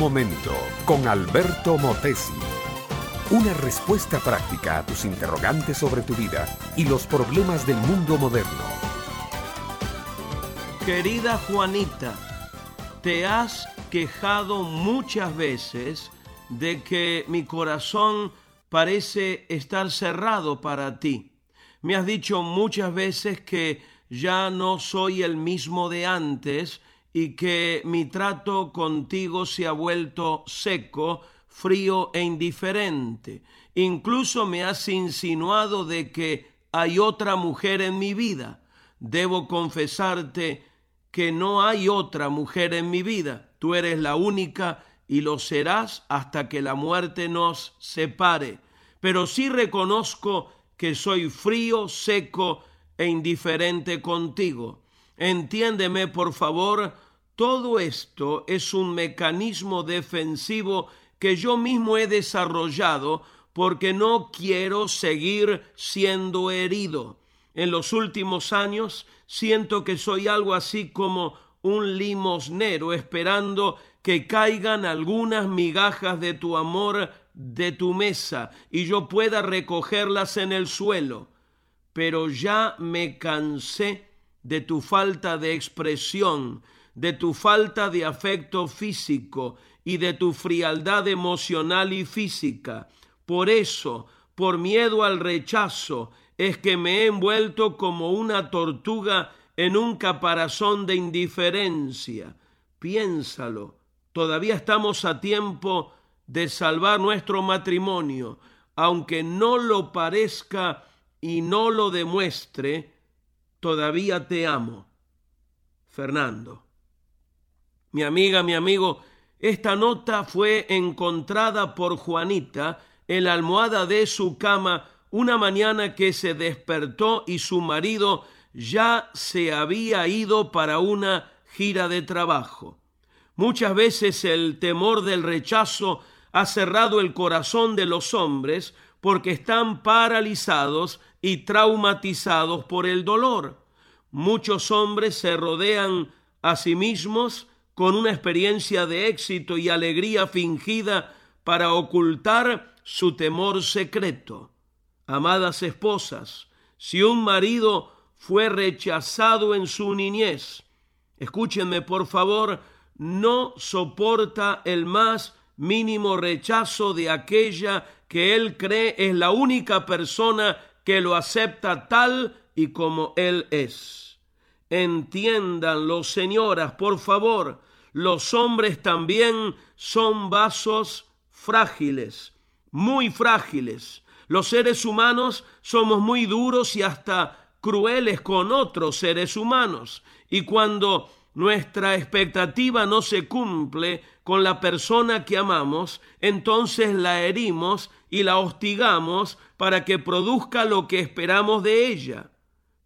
momento con Alberto Motesi. Una respuesta práctica a tus interrogantes sobre tu vida y los problemas del mundo moderno. Querida Juanita, te has quejado muchas veces de que mi corazón parece estar cerrado para ti. Me has dicho muchas veces que ya no soy el mismo de antes y que mi trato contigo se ha vuelto seco, frío e indiferente. Incluso me has insinuado de que hay otra mujer en mi vida. Debo confesarte que no hay otra mujer en mi vida. Tú eres la única y lo serás hasta que la muerte nos separe. Pero sí reconozco que soy frío, seco e indiferente contigo. Entiéndeme, por favor, todo esto es un mecanismo defensivo que yo mismo he desarrollado porque no quiero seguir siendo herido. En los últimos años siento que soy algo así como un limosnero esperando que caigan algunas migajas de tu amor de tu mesa y yo pueda recogerlas en el suelo. Pero ya me cansé de tu falta de expresión, de tu falta de afecto físico y de tu frialdad emocional y física. Por eso, por miedo al rechazo, es que me he envuelto como una tortuga en un caparazón de indiferencia. Piénsalo, todavía estamos a tiempo de salvar nuestro matrimonio, aunque no lo parezca y no lo demuestre, todavía te amo. Fernando. Mi amiga, mi amigo, esta nota fue encontrada por Juanita en la almohada de su cama una mañana que se despertó y su marido ya se había ido para una gira de trabajo. Muchas veces el temor del rechazo ha cerrado el corazón de los hombres porque están paralizados y traumatizados por el dolor. Muchos hombres se rodean a sí mismos con una experiencia de éxito y alegría fingida para ocultar su temor secreto. Amadas esposas, si un marido fue rechazado en su niñez, escúchenme por favor, no soporta el más mínimo rechazo de aquella que él cree es la única persona que lo acepta tal y como él es. Entiéndanlo, señoras, por favor, los hombres también son vasos frágiles, muy frágiles. Los seres humanos somos muy duros y hasta crueles con otros seres humanos. Y cuando nuestra expectativa no se cumple con la persona que amamos, entonces la herimos y la hostigamos para que produzca lo que esperamos de ella.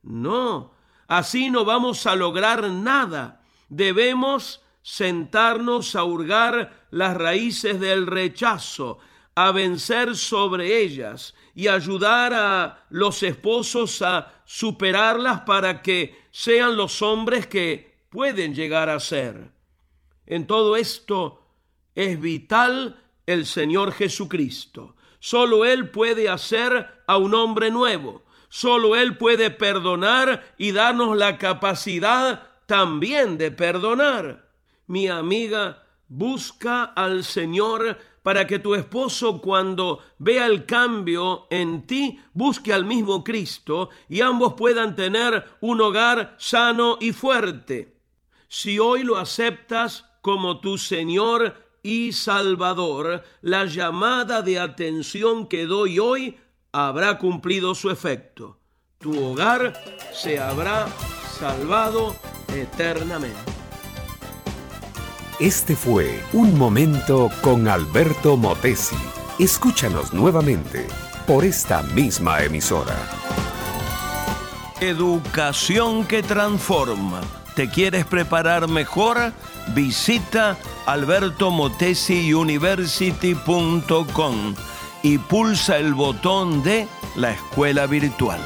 No, así no vamos a lograr nada. Debemos sentarnos a hurgar las raíces del rechazo, a vencer sobre ellas y ayudar a los esposos a superarlas para que sean los hombres que pueden llegar a ser. En todo esto es vital el Señor Jesucristo. Solo Él puede hacer a un hombre nuevo. Solo Él puede perdonar y darnos la capacidad también de perdonar. Mi amiga, busca al Señor para que tu esposo cuando vea el cambio en ti, busque al mismo Cristo y ambos puedan tener un hogar sano y fuerte si hoy lo aceptas como tu Señor y Salvador, la llamada de atención que doy hoy habrá cumplido su efecto. Tu hogar se habrá salvado eternamente. Este fue Un Momento con Alberto Motesi. Escúchanos nuevamente por esta misma emisora. Educación que transforma ¿Te quieres preparar mejor? Visita albertomotesiuniversity.com y pulsa el botón de la escuela virtual.